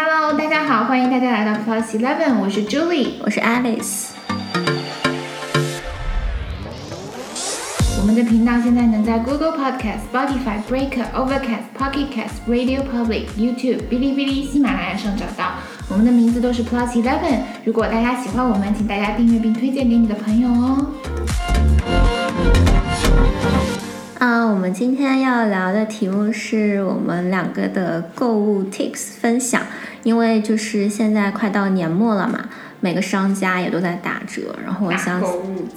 Hello，大家好，欢迎大家来到 Plus Eleven，我是 Julie，我是 Alice。我们的频道现在能在 Google Podcast、Spotify、Breaker、Overcast、Pocket Cast、Radio Public、YouTube、哔哩哔哩、喜马拉雅上找到。我们的名字都是 Plus Eleven。如果大家喜欢我们，请大家订阅并推荐给你的朋友哦。啊，我们今天要聊的题目是我们两个的购物 tips 分享，因为就是现在快到年末了嘛。每个商家也都在打折，然后我想，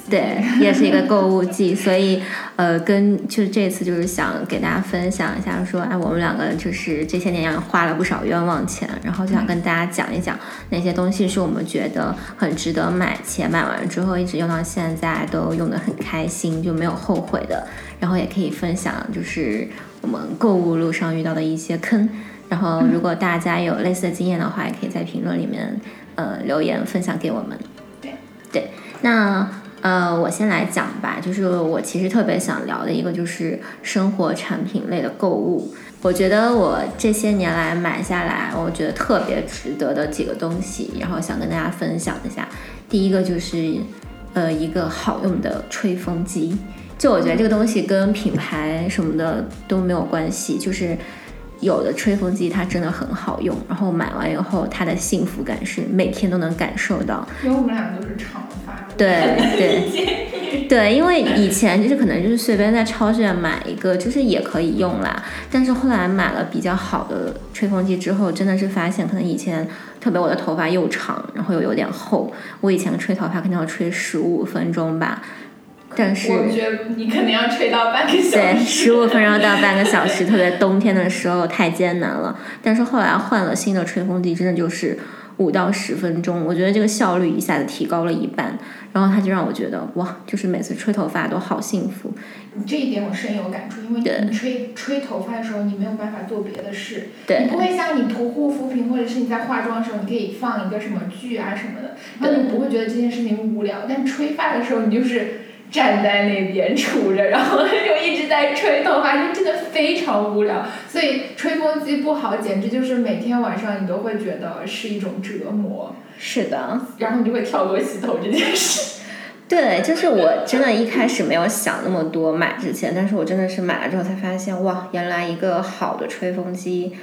对，也是一个购物季，所以，呃，跟就这次就是想给大家分享一下，说，哎，我们两个就是这些年花了不少冤枉钱，然后就想跟大家讲一讲哪些东西是我们觉得很值得买，且买完之后一直用到现在都用得很开心，就没有后悔的，然后也可以分享就是我们购物路上遇到的一些坑，然后如果大家有类似的经验的话，也可以在评论里面。呃，留言分享给我们。对对，那呃，我先来讲吧。就是我其实特别想聊的一个，就是生活产品类的购物。我觉得我这些年来买下来，我觉得特别值得的几个东西，然后想跟大家分享一下。第一个就是呃，一个好用的吹风机。就我觉得这个东西跟品牌什么的都没有关系，就是。有的吹风机它真的很好用，然后买完以后它的幸福感是每天都能感受到。因为我们俩都是长发。对对对，因为以前就是可能就是随便在超市买一个就是也可以用啦，但是后来买了比较好的吹风机之后，真的是发现可能以前特别我的头发又长，然后又有点厚，我以前吹头发可能要吹十五分钟吧。但是我觉得你可能要吹到半个小时。对，十五分钟到半个小时，特别冬天的时候太艰难了。但是后来换了新的吹风机，真的就是五到十分钟，我觉得这个效率一下子提高了一半。然后它就让我觉得哇，就是每次吹头发都好幸福。你这一点我深有感触，因为你吹吹头发的时候，你没有办法做别的事，你不会像你涂护肤品或者是你在化妆的时候，你可以放一个什么剧啊什么的，然后你不会觉得这件事情无聊。但吹发的时候，你就是。站在那边杵着，然后就一直在吹头发，就真的非常无聊。所以吹风机不好，简直就是每天晚上你都会觉得是一种折磨。是的。然后你就会跳过洗头这件事。对，就是我真的一开始没有想那么多买之前，但是我真的是买了之后才发现，哇，原来一个好的吹风机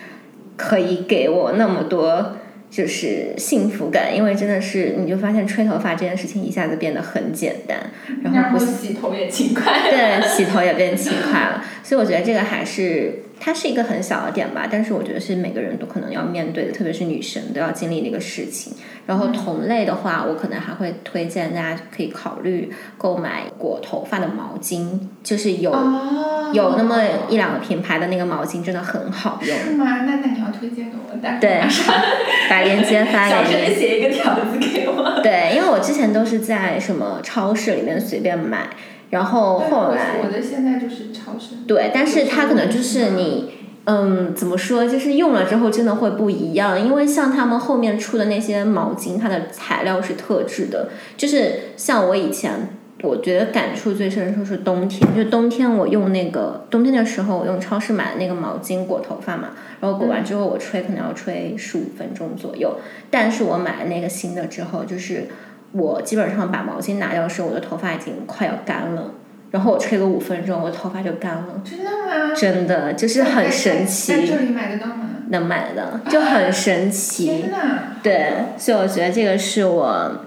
可以给我那么多。就是幸福感，因为真的是，你就发现吹头发这件事情一下子变得很简单，然后不洗头也勤快，对，洗头也变勤快了，所以我觉得这个还是。它是一个很小的点吧，但是我觉得是每个人都可能要面对的，特别是女生都要经历的一个事情。然后同类的话，我可能还会推荐大家可以考虑购买裹头发的毛巾，就是有有那么一两个品牌的那个毛巾真的很好用。是吗？那那你要推荐给我，对，把链接发 给你。小写一个条子给我。对，因为我之前都是在什么超市里面随便买。然后后来，我的现在就是超声。对，但是它可能就是你，嗯，怎么说？就是用了之后真的会不一样，因为像他们后面出的那些毛巾，它的材料是特制的。就是像我以前，我觉得感触最深的时候是冬天，就冬天我用那个冬天的时候，我用超市买的那个毛巾裹头发嘛，然后裹完之后我吹可能要吹十五分钟左右，但是我买了那个新的之后，就是。我基本上把毛巾拿掉的时候，我的头发已经快要干了，然后我吹个五分钟，我的头发就干了。真的吗？真的，就是很神奇。在这里买得到吗？能买的，就很神奇。天对，所以我觉得这个是我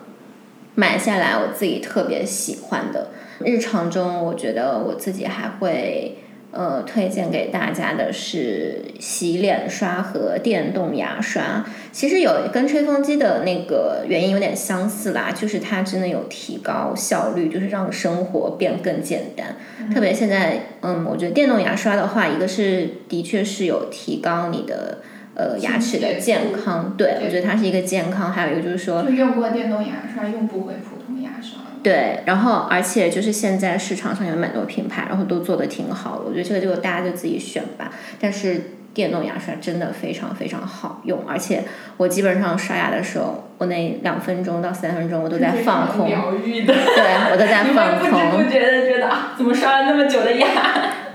买下来我自己特别喜欢的。日常中，我觉得我自己还会。呃，推荐给大家的是洗脸刷和电动牙刷。其实有跟吹风机的那个原因有点相似啦，就是它真的有提高效率，就是让生活变更简单。特别现在，嗯，我觉得电动牙刷的话，一个是的确是有提高你的呃牙齿的健康，对我觉得它是一个健康。还有一个就是说，用过电动牙刷用不回。对，然后而且就是现在市场上有蛮多品牌，然后都做的挺好的。我觉得这个就大家就自己选吧。但是电动牙刷真的非常非常好用，而且我基本上刷牙的时候，我那两分钟到三分钟我都在放空，对，我都在 放空。不知不觉的觉得啊，怎么刷了那么久的牙？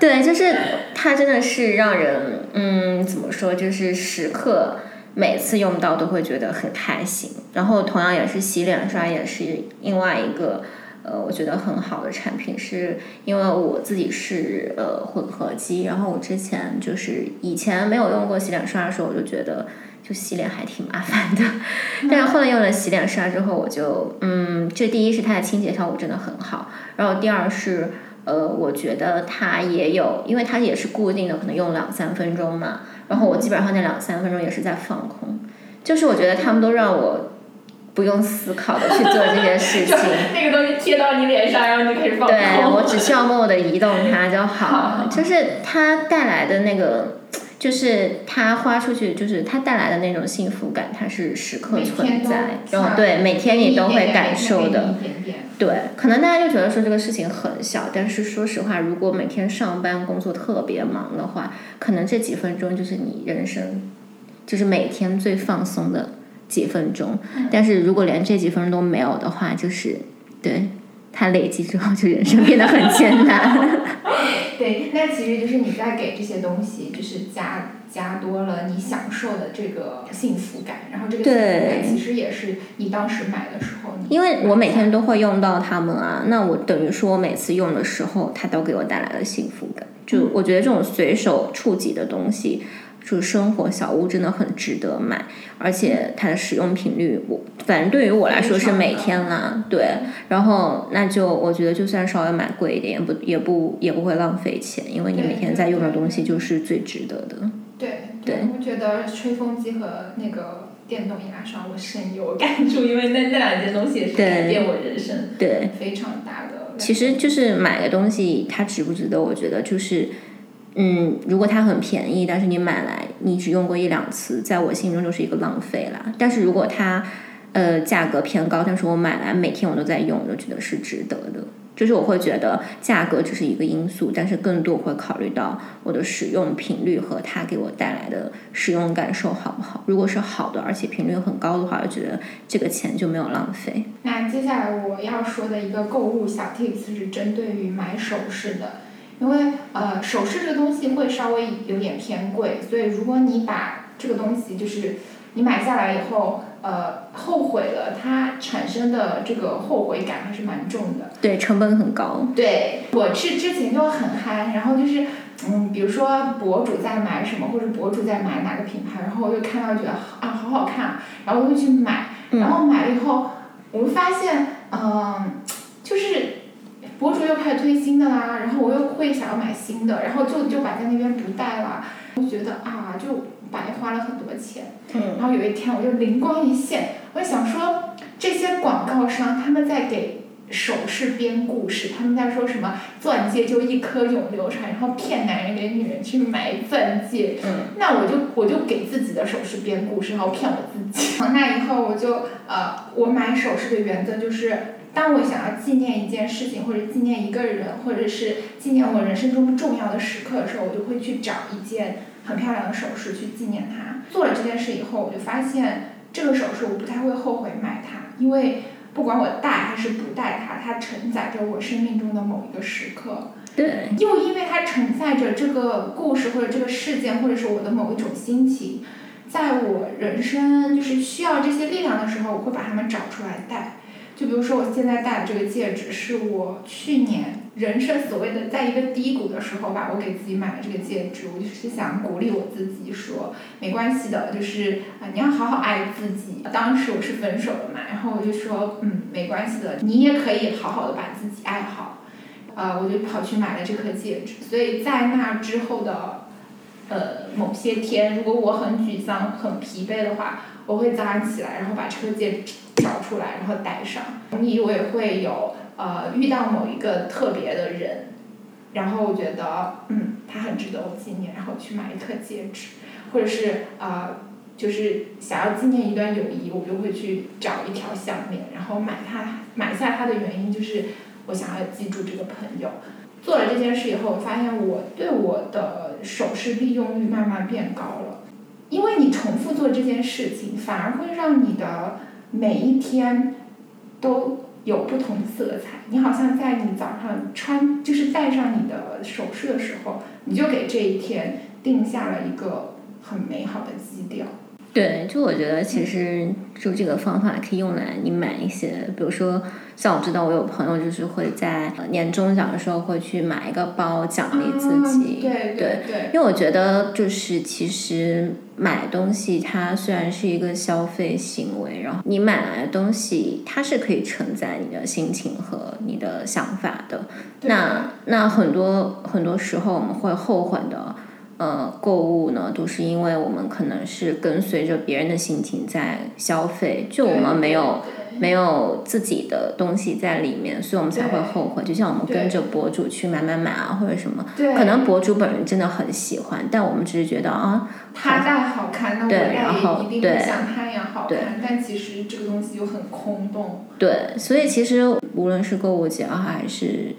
对，就是它真的是让人嗯，怎么说，就是时刻。每次用到都会觉得很开心。然后同样也是洗脸刷，也是另外一个呃，我觉得很好的产品，是因为我自己是呃混合肌，然后我之前就是以前没有用过洗脸刷的时候，我就觉得就洗脸还挺麻烦的。但是后来用了洗脸刷之后，我就嗯，这第一是它的清洁效果真的很好，然后第二是。呃，我觉得它也有，因为它也是固定的，可能用两三分钟嘛。然后我基本上那两三分钟也是在放空，就是我觉得他们都让我不用思考的去做这些事 情。那个东西贴到你脸上，然后你就开始放空。对，我只需要 默默的移动它就好。就是它带来的那个。就是他花出去，就是他带来的那种幸福感，它是时刻存在，然后对每天你都会感受的。对，可能大家就觉得说这个事情很小，但是说实话，如果每天上班工作特别忙的话，可能这几分钟就是你人生，就是每天最放松的几分钟。但是如果连这几分钟都没有的话，就是对。它累积之后，就人生变得很艰难。对，那其实就是你在给这些东西，就是加加多了你享受的这个幸福感，然后这个幸福感其实也是你当时买的时候。因为我每天都会用到它们啊，那我等于说我每次用的时候，它都给我带来了幸福感。就我觉得这种随手触及的东西。就是生活小物真的很值得买，而且它的使用频率，我反正对于我来说是每天啦，对。然后那就我觉得就算稍微买贵一点，也不也不也不会浪费钱，因为你每天在用的东西就是最值得的。对对，我觉得吹风机和那个电动牙刷我深有感触，因为那那两件东西也是改变我人生对非常大的。其实就是买个东西它值不值得，我觉得就是。嗯，如果它很便宜，但是你买来你只用过一两次，在我心中就是一个浪费啦。但是如果它呃价格偏高，但是我买来每天我都在用，我就觉得是值得的。就是我会觉得价格只是一个因素，但是更多会考虑到我的使用频率和它给我带来的使用感受好不好。如果是好的，而且频率很高的话，我觉得这个钱就没有浪费。那接下来我要说的一个购物小 tips 是针对于买首饰的。因为呃，首饰这个东西会稍微有点偏贵，所以如果你把这个东西就是你买下来以后，呃，后悔了，它产生的这个后悔感还是蛮重的。对，成本很高。对，我是之前就很嗨，然后就是嗯，比如说博主在买什么，或者博主在买哪个品牌，然后我就看到觉得啊，好好看，然后我就去买，然后买了以后，我就发现嗯，就是。博主又开始推新的啦，然后我又会想要买新的，然后就就摆在那边不带了，我觉得啊，就白花了很多钱。然后有一天我就灵光一现，我就想说，这些广告商他们在给首饰编故事，他们在说什么钻戒就一颗永流传，然后骗男人给女人去买钻戒。那我就我就给自己的首饰编故事，然后骗我自己。那以后我就呃，我买首饰的原则就是。当我想要纪念一件事情，或者纪念一个人，或者是纪念我人生中重要的时刻的时候，我就会去找一件很漂亮的首饰去纪念它。做了这件事以后，我就发现这个首饰我不太会后悔买它，因为不管我戴还是不戴它，它承载着我生命中的某一个时刻。对。又因为它承载着这个故事或者这个事件，或者是我的某一种心情，在我人生就是需要这些力量的时候，我会把它们找出来戴。就比如说，我现在戴的这个戒指，是我去年人生所谓的在一个低谷的时候吧，我给自己买的这个戒指。我就是想鼓励我自己说，没关系的，就是啊，你要好好爱自己。当时我是分手了嘛，然后我就说，嗯，没关系的，你也可以好好的把自己爱好。呃，我就跑去买了这颗戒指。所以在那之后的，呃，某些天，如果我很沮丧、很疲惫的话，我会早上起来，然后把这颗戒指。找出来，然后戴上。你我也会有呃遇到某一个特别的人，然后我觉得嗯他很值得我纪念，然后去买一颗戒指，或者是呃就是想要纪念一段友谊，我就会去找一条项链，然后买它买下它的原因就是我想要记住这个朋友。做了这件事以后，我发现我对我的首饰利用率慢慢变高了，因为你重复做这件事情，反而会让你的。每一天都有不同色彩，你好像在你早上穿，就是戴上你的首饰的时候，你就给这一天定下了一个很美好的基调。对，就我觉得其实就这个方法可以用来你买一些，比如说像我知道我有朋友就是会在呃年终奖的时候会去买一个包奖励自己，嗯对对对，因为我觉得就是其实买东西它虽然是一个消费行为，然后你买来的东西它是可以承载你的心情和你的想法的。那那很多很多时候我们会后悔的，呃，购物呢，都是因为我们可能是跟随着别人的心情在消费，就我们没有没有自己的东西在里面，所以我们才会后悔。就像我们跟着博主去买买买啊，或者什么，可能博主本人真的很喜欢，但我们只是觉得啊，他戴好看，那我对戴然后也一定像他一样好对看，但其实这个东西就很空洞。对，所以其实无论是购物节啊，还是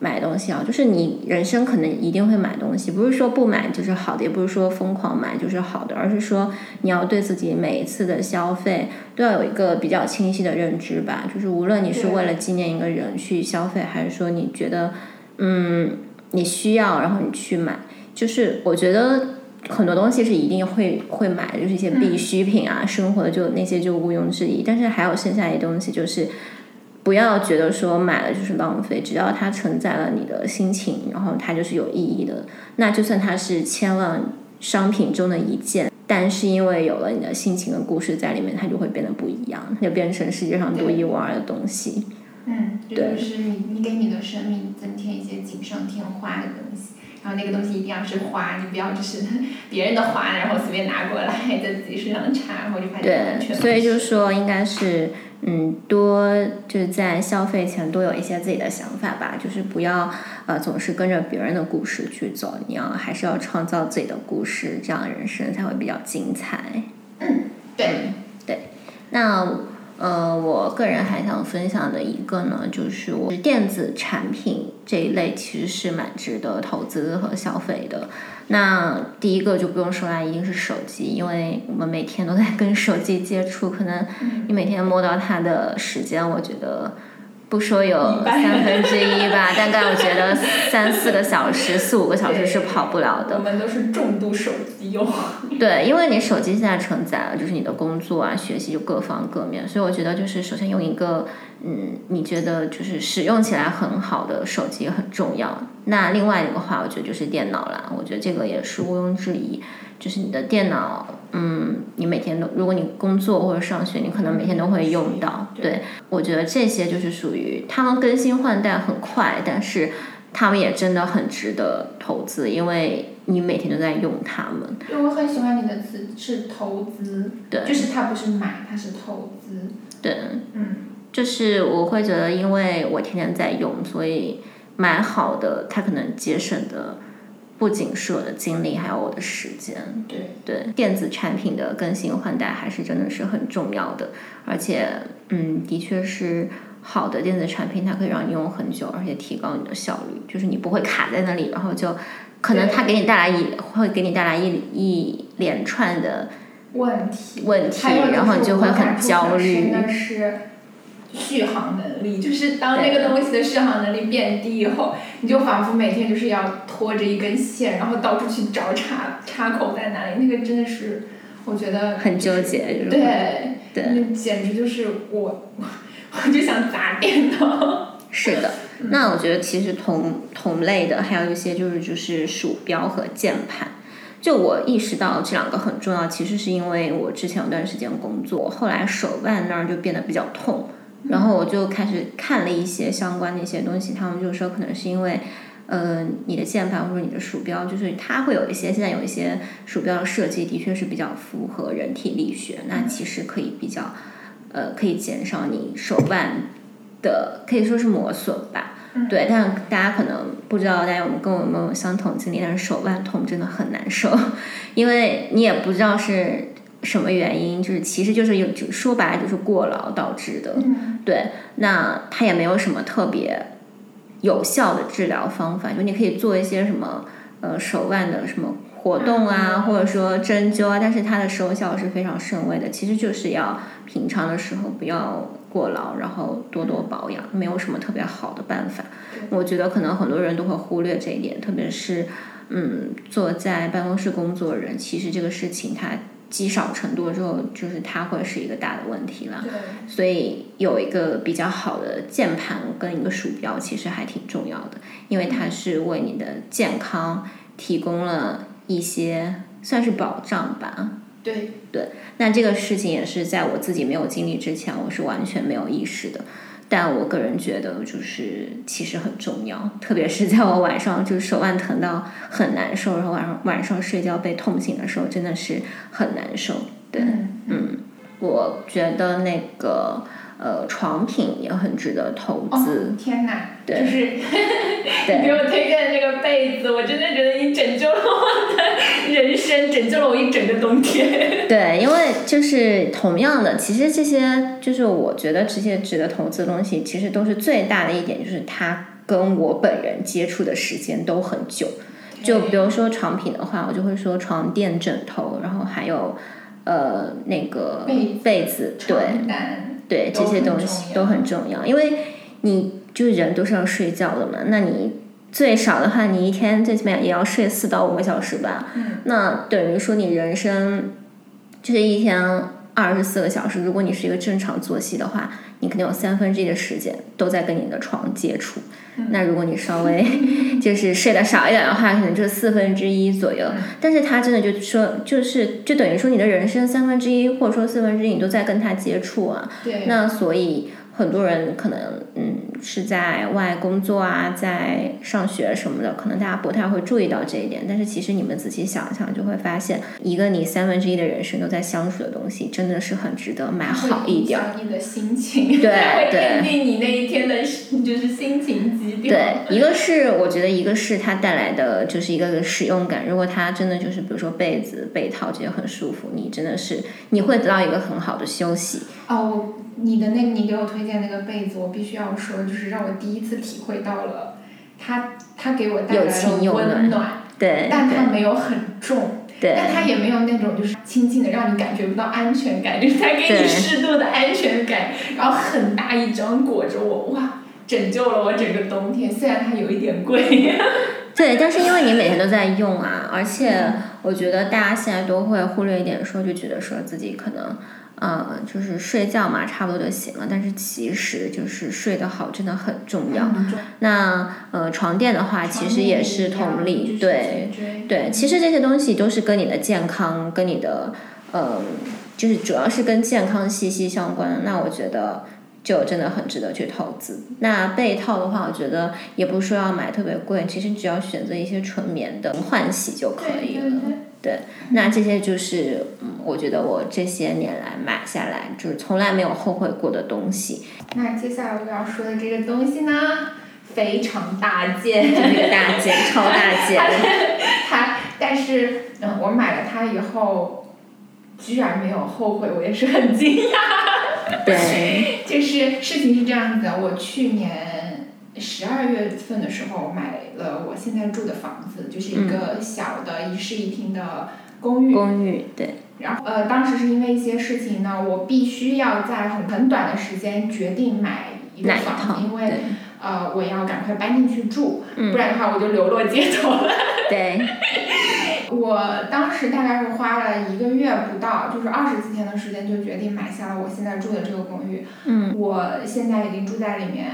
买东西啊，就是你人生可能一定会买东西，不是说不买就是好的，也不是说疯狂买就是好的，而是说你要对自己每一次的消费都要有一个比较清晰的认知吧。就是无论你是为了纪念一个人去消费，还是说你觉得嗯你需要，然后你去买，就是我觉得。很多东西是一定会会买的，就是一些必需品啊，生活的就那些就毋庸置疑。但是还有剩下一些东西，就是不要觉得说买了就是浪费，只要它承载了你的心情，然后它就是有意义的。那就算它是千万商品中的一件，但是因为有了你的心情的故事在里面，它就会变得不一样，它就变成世界上独一无二的东西。嗯，这对就是你你给你的生命增添一些锦上添花的东西。然后那个东西一定要是花，你不要就是 别人的花，然后随便拿过来 在自己身上插，然后就发现对，不所以就是说，应该是嗯，多就是在消费前多有一些自己的想法吧，就是不要呃总是跟着别人的故事去走，你要还是要创造自己的故事，这样人生才会比较精彩。嗯，对对，那呃，我个人还想分享的一个呢，就是我电子产品这一类其实是蛮值得投资和消费的。那第一个就不用说啦，一定是手机，因为我们每天都在跟手机接触，可能你每天摸到它的时间，我觉得不说有三分之一吧，大概我觉得三四个小时、四五个小时是跑不了的我。们都是重度手机用。对，因为你手机现在承载了就是你的工作啊、学习就各方各面，所以我觉得就是首先用一个嗯，你觉得就是使用起来很好的手机很重要。那另外一个话，我觉得就是电脑啦，我觉得这个也是毋庸置疑，就是你的电脑，嗯，你每天都，如果你工作或者上学，你可能每天都会用到。对，我觉得这些就是属于他们更新换代很快，但是他们也真的很值得投资，因为你每天都在用它们。对，我很喜欢你的词是投资，对就是它不是买，它是投资。对，嗯，就是我会觉得，因为我天天在用，所以买好的，它可能节省的不仅是我的精力，还有我的时间。对，对，电子产品的更新换代还是真的是很重要的，而且，嗯，的确是好的电子产品，它可以让你用很久，而且提高你的效率，就是你不会卡在那里，然后就可能它给你带来一会给你带来一一连串的问题。问题，然后你就会很焦虑。是续航能力，就是当那个东西的续航能力变低以后，你就仿佛每天就是要拖着一根线，然后到处去找插插口在哪里，那个真的是我觉得很纠结，对，对那简直就是我，我就想砸电脑。是的，那我觉得其实同同类的还有一些就是就是鼠标和键盘。就我意识到这两个很重要，其实是因为我之前有段时间工作，后来手腕那儿就变得比较痛，然后我就开始看了一些相关的一些东西，他们就说可能是因为。呃，你的键盘或者你的鼠标，就是它会有一些现在有一些鼠标的设计，的确是比较符合人体力学，那其实可以比较，呃，可以减少你手腕的可以说是磨损吧。对，但大家可能不知道，大家有没有跟我有没有相同经历？但是手腕痛真的很难受，因为你也不知道是什么原因，就是其实就是有，就说白了就是过劳导致的。对，那它也没有什么特别有效的治疗方法，就你可以做一些什么呃手腕的什么活动啊，或者说针灸啊，但是它的收效是非常甚微的。其实就是要平常的时候不要过劳，然后多多保养，没有什么特别好的办法。我觉得可能很多人都会忽略这一点，特别是嗯坐在办公室工作人，其实这个事情它积少成多之后，就是它会是一个大的问题了。对，所以有一个比较好的键盘跟一个鼠标，其实还挺重要的，因为它是为你的健康提供了一些算是保障吧。对对，那这个事情也是在我自己没有经历之前，我是完全没有意识的。但我个人觉得，就是其实很重要，特别是在我晚上就是手腕疼到很难受，然后晚上晚上睡觉被痛醒的时候，真的是很难受。对，嗯嗯，我觉得那个呃床品也很值得投哦资。，天哪！对就是 你给我推荐的那个被子，我真的觉得你拯救了我的人生，拯救了我一整个冬天。对，因为就是同样的，其实这些就是我觉得这些值得投资的东西，其实都是最大的一点，就是它跟我本人接触的时间都很久。就比如说床品的话，我就会说床垫、枕头，然后还有呃那个被子被子，对对，这些东西都很重要，因为你就是人都是要睡觉的嘛，那你最少的话，你一天最起码也要睡四到五个小时吧。嗯那等于说你人生就是一天二十四个小时，如果你是一个正常作息的话，你肯定有三分之一的时间都在跟你的床接触。那如果你稍微 就是睡得少一点的话，可能就四分之一左右。但是他真的就说，就是就等于说你的人生三分之一或者说四分之一，你都在跟他接触啊。对，那所以很多人可能嗯是在外工作啊，在上学什么的，可能大家不太会注意到这一点。但是其实你们仔细想想，就会发现，一个你三分之一的人生都在相处的东西，真的是很值得买好一点你的心情，对会对奠定你那一天的，就是心情基调。对，一个是我觉得一个是它带来的就是一个使用感，如果它真的就是比如说被子、被套这些很舒服，你真的是你会得到一个很好的休息。哦，你的那个你给我推荐那个被子，我必须要说，就是让我第一次体会到了它它给我带来了温暖，对但它没有很重，对但它也没有那种就是轻轻的让你感觉不到安全感，就是它给你适度的安全感，然后很大一张裹着我，哇，拯救了我整个冬天。虽然它有一点贵，对，但是因为你每天都在用啊，而且我觉得大家现在都会忽略一点，说就觉得说自己可能，呃，就是睡觉嘛，差不多就行了。但是其实就是睡得好真的很重要。那呃，床垫的话，其实也是同理，对对，其实这些东西都是跟你的健康，跟你的呃，就是主要是跟健康息息相关。那我觉得。就真的很值得去投资。那被套的话，我觉得也不是说要买特别贵，其实只要选择一些纯棉的换洗就可以了。对，那这些就是嗯，我觉得我这些年来买下来就是从来没有后悔过的东西。那接下来我要说的这个东西呢，非常大件，这个大件，超大件。它，但是嗯，我买了它以后，居然没有后悔，我也是很惊讶。对，就是事情是这样子的，我去年十二月份的时候买了我现在住的房子，就是一个小的一室一厅的公寓。公寓对。然后呃，当时是因为一些事情呢，我必须要在很很短的时间决定买一个房子，因为呃我要赶快搬进去住，嗯、不然的话我就流落街头了。对。我当时大概是花了一个月不到，就是二十几天的时间就决定买下了我现在住的这个公寓。嗯。我现在已经住在里面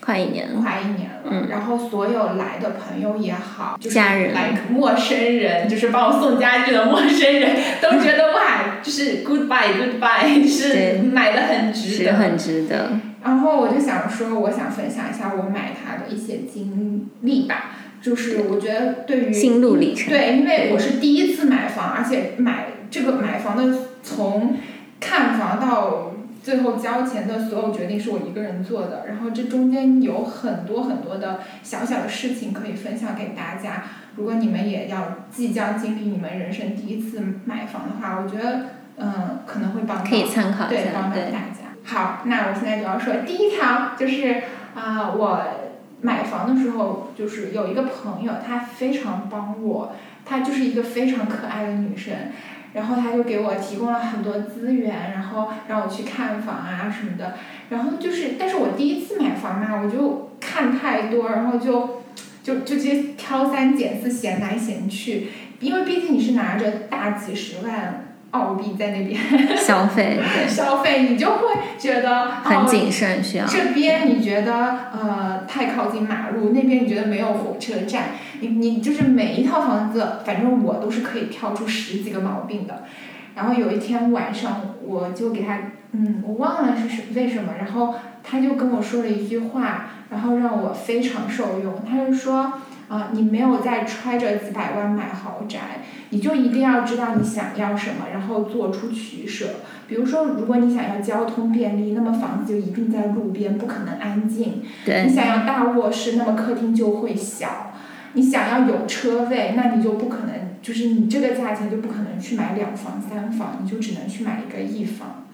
快一年了。快一年了。嗯。然后所有来的朋友也好，就是家人来陌生人，就是帮我送家具的陌生人，都觉得哇，就是 goodbye goodbye，就是买的很值得。是很值得。然后我就想说，我想分享一下我买它的一些经历吧。就是我觉得对于心路历程，对，因为我是第一次买房，而且买这个买房的从看房到最后交钱的所有决定是我一个人做的，然后这中间有很多很多的小小的事情可以分享给大家。如果你们也要即将经历你们人生第一次买房的话，我觉得嗯可能会帮到可以参考一对帮到大家。好，那我现在就要说第一条就是啊、呃、我。买房的时候，就是有一个朋友，她非常帮我，她就是一个非常可爱的女生，然后她就给我提供了很多资源，然后让我去看房啊什么的，然后就是，但是我第一次买房嘛，我就看太多，然后就就就直接挑三拣四，嫌来嫌去，因为毕竟你是拿着大几十万澳币在那边消费，对，消费，你就会觉得很谨慎，需要这边你觉得呃太靠近马路，那边你觉得没有火车站，你你就是每一套房子，反正我都是可以挑出十几个毛病的。然后有一天晚上，我就给他，嗯，我忘了是什为什么，然后他就跟我说了一句话，然后让我非常受用。他就说，啊，你没有在揣着几百万买豪宅，你就一定要知道你想要什么，然后做出取舍。比如说，如果你想要交通便利，那么房子就一定在路边，不可能安静。对。你想要大卧室，那么客厅就会小。你想要有车位，那你就不可能，就是你这个价钱就不可能去买两房三房，你就只能去买一个一房。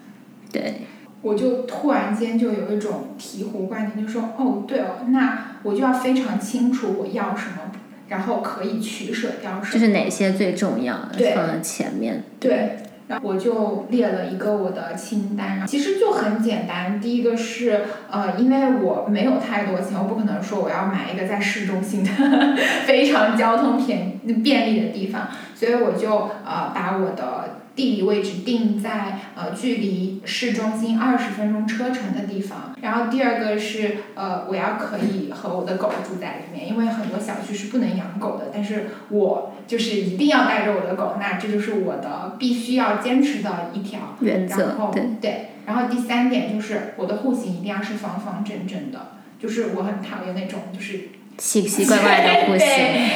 对。我就突然间就有一种醍醐灌顶，就说哦，对哦，那我就要非常清楚我要什么，然后可以取舍掉什么。就是哪些最重要的放在前面。对。然后我就列了一个我的清单，其实就很简单。第一个是，呃，因为我没有太多钱，我不可能说我要买一个在市中心的 非常交通便便利的地方，所以我就呃把我的。地理位置定在呃距离市中心二十分钟车程的地方。然后第二个是呃我要可以和我的狗住在里面，因为很多小区是不能养狗的，但是我就是一定要带着我的狗，那这就是我的必须要坚持的一条原则。然后对，然后第三点就是我的户型一定要是方方正正的，就是我很讨厌那种就是。奇奇怪怪的户型，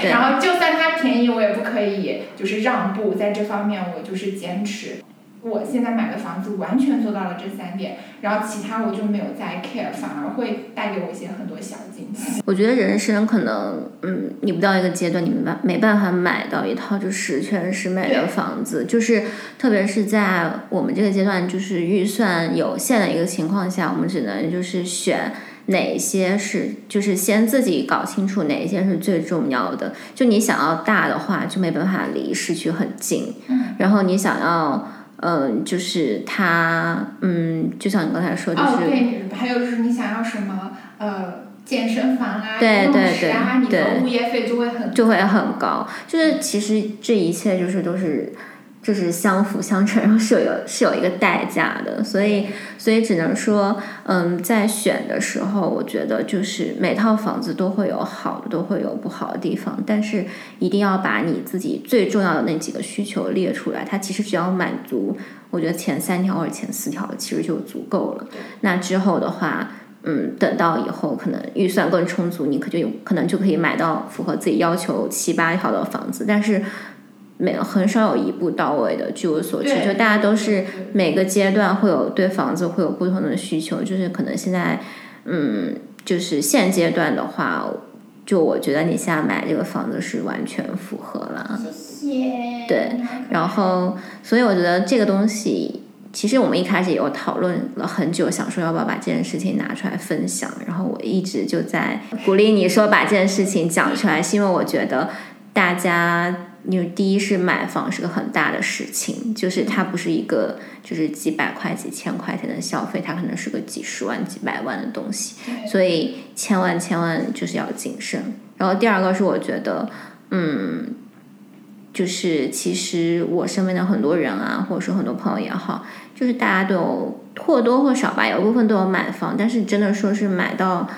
对。然后就算它便宜，我也不可以就是让步，在这方面我就是坚持。我现在买的房子完全做到了这三点，然后其他我就没有再 care，反而会带给我一些很多小惊喜。我觉得人生可能，嗯，你不到一个阶段，你没办没办法买到一套就十全十美的房子，就是特别是在我们这个阶段，就是预算有限的一个情况下，我们只能就是选。哪些是就是先自己搞清楚哪些是最重要的。就你想要大的话，就没办法离市区很近。嗯。然后你想要，嗯，就是它，嗯，就像你刚才说，就是。哦，对。还有就是你想要什么，呃，健身房啊，对对对啊，你的物业费就会很就会很高。就是其实这一切就是都是。就是相辅相成，然后是有是有一个代价的，所以所以只能说，嗯，在选的时候，我觉得就是每套房子都会有好的，都会有不好的地方，但是一定要把你自己最重要的那几个需求列出来。它其实只要满足，我觉得前三条或者前四条其实就足够了。那之后的话，嗯，等到以后可能预算更充足，你可就有可能就可以买到符合自己要求七八条的房子，但是。没有很少有一步到位的，据我所知，就大家都是每个阶段会有对房子会有不同的需求，就是可能现在，嗯，就是现阶段的话，就我觉得你现在买这个房子是完全符合了。谢谢。对，然后所以我觉得这个东西，其实我们一开始也有讨论了很久，想说要不要把这件事情拿出来分享，然后我一直就在鼓励你说把这件事情讲出来，是因为我觉得大家。因为第一是买房是个很大的事情，就是它不是一个就是几百块几千块钱的消费，它可能是个几十万几百万的东西，所以千万千万就是要谨慎。然后第二个是我觉得，嗯，就是其实我身边的很多人啊，或者说很多朋友也好，就是大家都有或多或少吧，有部分都有买房，但是真的说是买到。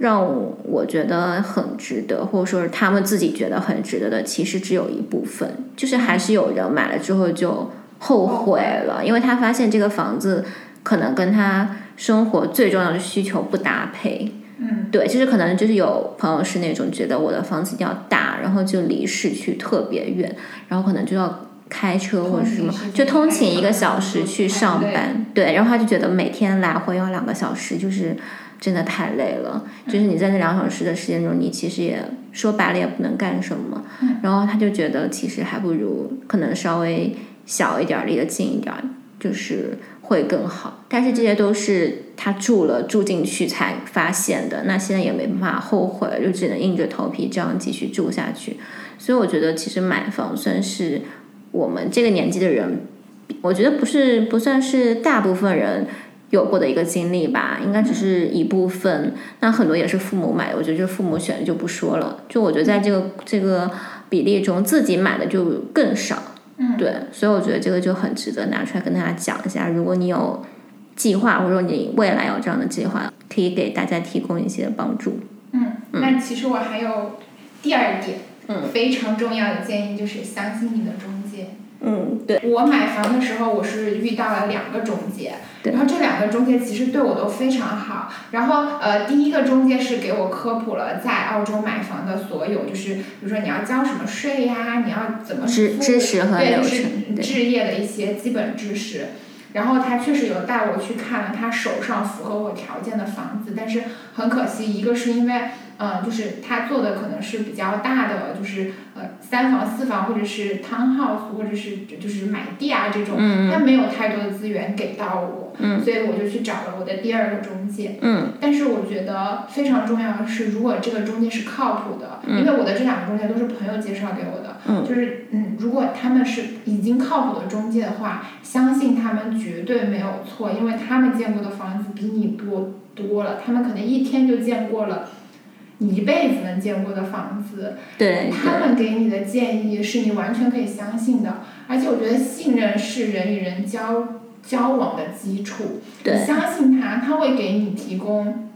让我觉得很值得，或者说是他们自己觉得很值得的，其实只有一部分，就是还是有人买了之后就后悔了，因为他发现这个房子可能跟他生活最重要的需求不搭配。嗯，对，就是可能就是有朋友是那种觉得我的房子一定要大，然后就离市区特别远，然后可能就要开车或者是什么，就通勤一个小时去上班，对，然后他就觉得每天来回要两个小时，就是。真的太累了，就是你在那两小时的时间中，你其实也说白了也不能干什么。然后他就觉得，其实还不如可能稍微小一点，离得近一点，就是会更好。但是这些都是他住了住进去才发现的，那现在也没办法后悔，就只能硬着头皮这样继续住下去。所以我觉得，其实买房算是我们这个年纪的人，我觉得不是不算是大部分人。有过的一个经历吧，应该只是一部分。那很多也是父母买的，我觉得这父母选的就不说了。就我觉得在这个这个比例中，自己买的就更少。嗯，对，所以我觉得这个就很值得拿出来跟大家讲一下。如果你有计划，或者说你未来有这样的计划，可以给大家提供一些帮助。嗯，那其实我还有第二点，嗯，非常重要的建议就是相信你的中介。嗯，对。我买房的时候，我是遇到了两个中介，然后这两个中介其实对我都非常好。然后呃，第一个中介是给我科普了在澳洲买房的所有，就是比如说你要交什么税呀，你要怎么付，知知识和对，流就是程，对，置业的一些基本知识。然后他确实有带我去看了他手上符合我条件的房子，但是很可惜，一个是因为，呃，就是他做的可能是比较大的，就是呃三房四房或者是 townhouse 或者是就是买地啊这种，嗯他没有太多的资源给到我，嗯。所以我就去找了我的第二个中介。嗯。但是我觉得非常重要的是，如果这个中介是靠谱的，嗯。因为我的这两个中介都是朋友介绍给我的，嗯。就是嗯，如果他们是已经靠谱的中介的话，相信他们绝对没有错，因为他们见过的房子比你多多了，他们可能一天就见过了你一辈子能见过的房子，他们给你的建议是你完全可以相信的，而且我觉得信任是人与人交交往的基础，你相信他，他会给你提供。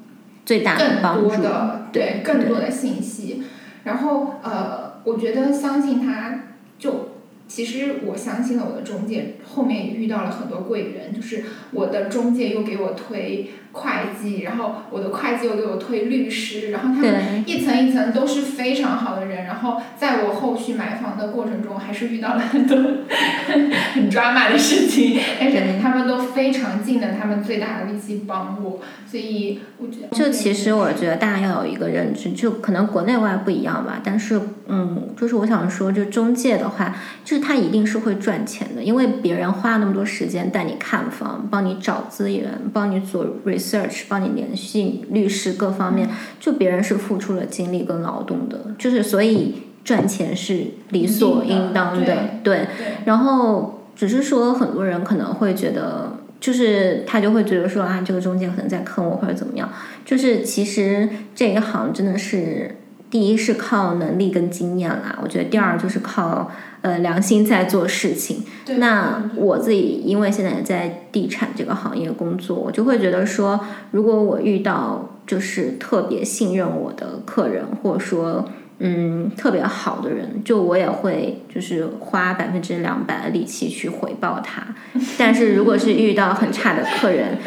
最大的更多帮助，的对更多的信息，然后呃，我觉得相信他就。其实我相信了我的中介，后面也遇到了很多贵人，就是我的中介又给我推会计，然后我的会计又给我推律师，然后他们一层一层都是非常好的人，然后在我后续买房的过程中，还是遇到了很多 很 drama 的事情，但是他们都非常尽了他们最大的力气帮我，所以我觉得就其实我觉得大家要有一个认知，就可能国内外不一样吧，但是嗯，就是我想说，就中介的话，就是他一定是会赚钱的，因为别人花那么多时间带你看房，帮你找资源，帮你做 research，帮你联系律师各方面，就别人是付出了精力跟劳动的，就是所以赚钱是理所应当的，对。对然后只是说很多人可能会觉得，就是他就会觉得说啊，这个中介可能在坑我或者怎么样。就是其实这一行真的是，第一是靠能力跟经验啦，我觉得第二就是靠呃良心在做事情。那我自己因为现在在地产这个行业工作，我就会觉得说，如果我遇到就是特别信任我的客人，或者说嗯特别好的人，就我也会就是花百分之两百的力气去回报他。但是如果是遇到很差的客人，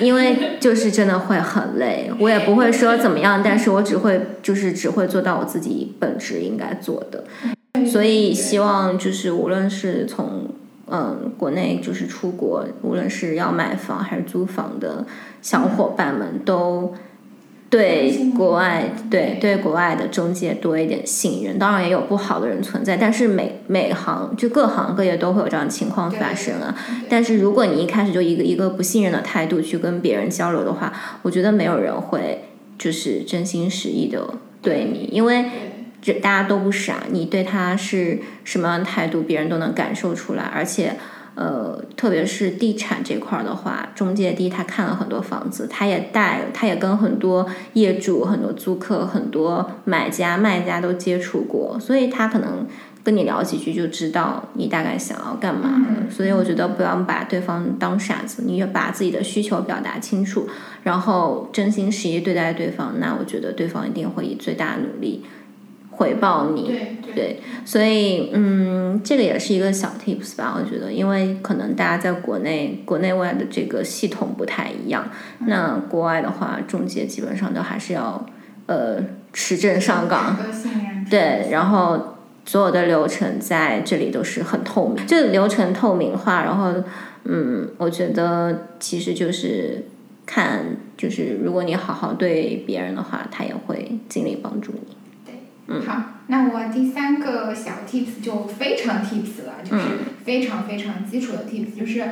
因为就是真的会很累，我也不会说怎么样，但是我只会就是只会做到我自己本职应该做的。所以希望就是无论是从嗯国内就是出国，无论是要买房还是租房的小伙伴们都。对国外，对对国外的中介多一点信任，当然也有不好的人存在，但是每每行就各行各业都会有这样的情况发生啊。但是如果你一开始就一个一个不信任的态度去跟别人交流的话，我觉得没有人会就是真心实意的对你，因为这大家都不傻，你对他是什么样的态度，别人都能感受出来，而且。呃，特别是地产这块儿的话，中介第一他看了很多房子，他也带，他也跟很多业主、很多租客、很多买家、卖家都接触过，所以他可能跟你聊几句就知道你大概想要干嘛。嗯所以我觉得不要把对方当傻子，你要把自己的需求表达清楚，然后真心实意对待对方，那我觉得对方一定会以最大的努力回报你。对对对，所以嗯，这个也是一个小 tips 吧，我觉得，因为可能大家在国内国内外的这个系统不太一样，那国外的话，中介基本上都还是要呃持证上岗，对，然后所有的流程在这里都是很透明，这个流程透明化，然后嗯，我觉得其实就是看，就是如果你好好对别人的话，他也会尽力帮助你。嗯。好，那我第三个小 tips 就非常 tips 了，就是嗯非常非常基础的 tips，就是，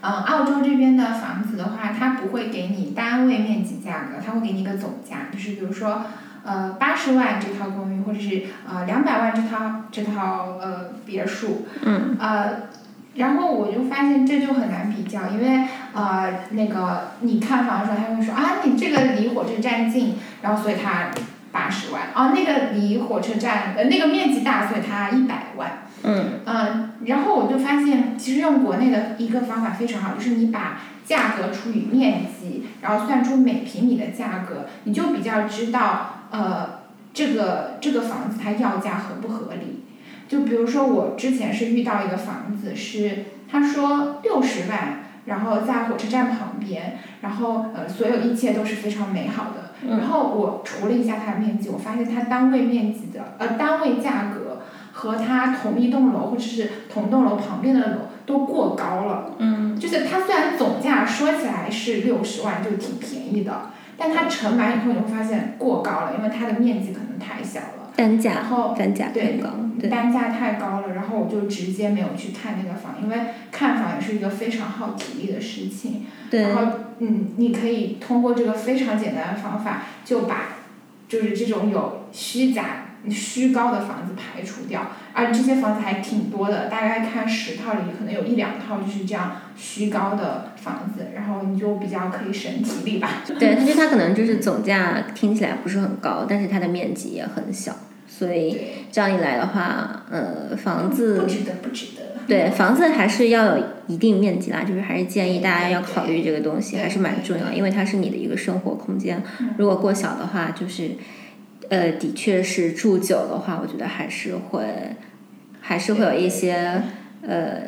嗯，澳洲这边的房子的话，它不会给你单位面积价格，它会给你一个总价，就是比如说，呃，八十万这套公寓，或者是呃两百万这套这套呃别墅，嗯。呃，然后我就发现这就很难比较，因为呃那个你看房的时候，他会说啊你这个离火车站近，然后所以它八十万，哦那个离火车站呃那个面积大，所以它一百万，嗯嗯，然后我就发现，其实用国内的一个方法非常好，就是你把价格除以面积，然后算出每平米的价格，你就比较知道，呃，这个这个房子它要价合不合理。就比如说我之前是遇到一个房子，是他说六十万，然后在火车站旁边，然后呃所有一切都是非常美好的。然后我除了一下它的面积，我发现它单位面积的呃单位价格和它同一栋楼或者是同栋楼旁边的楼都过高了。嗯就是它虽然总价说起来是六十万，就挺便宜的，但它乘完以后你会发现过高了，因为它的面积可能太小了。单价然后单价太对高，对，单价太高了，然后我就直接没有去看那个房，因为看房也是一个非常耗体力的事情。对然后，嗯，你可以通过这个非常简单的方法，就把就是这种有虚假、虚高的房子排除掉。而这些房子还挺多的，大概看十套里可能有一两套就是这样虚高的房子，然后你就比较可以省体力吧。对，它就它可能就是总价听起来不是很高，但是它的面积也很小，所以，这样一来的话，呃，房子不子值得，不值得。对房子还是要有一定面积啦，就是还是建议大家要考虑这个东西，还是蛮重要，因为它是你的一个生活空间嗯。如果过小的话，就是呃，的确是住久的话，我觉得还是会还是会有一些呃，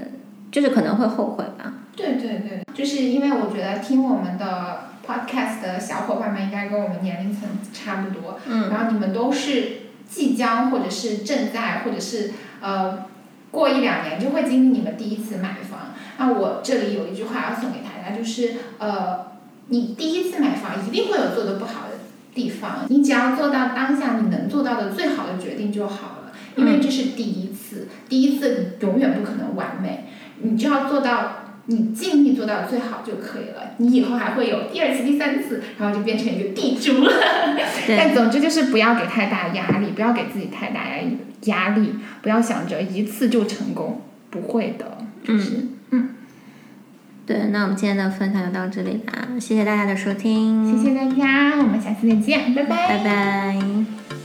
就是可能会后悔吧。对对对，就是因为我觉得听我们的 podcast 的小伙伴们应该跟我们年龄层差不多，嗯然后你们都是即将或者是正在或者是呃过一两年就会经历你们第一次买房。那我这里有一句话要送给大家，就是呃，你第一次买房一定会有做的不好的地方，你只要做到当下你能做到的最好的决定就好了，因为这是第一次，第一次永远不可能完美，你就要做到。你尽力做到最好就可以了，你以后还会有第二次、第三次，然后就变成一个地主了。但，总之就是不要给太大压力，不要给自己太大压力，压力不要想着一次就成功，不会的，就是。嗯对，那我们今天的分享就到这里啦，谢谢大家的收听，谢谢大家，我们下次再见，拜拜拜拜。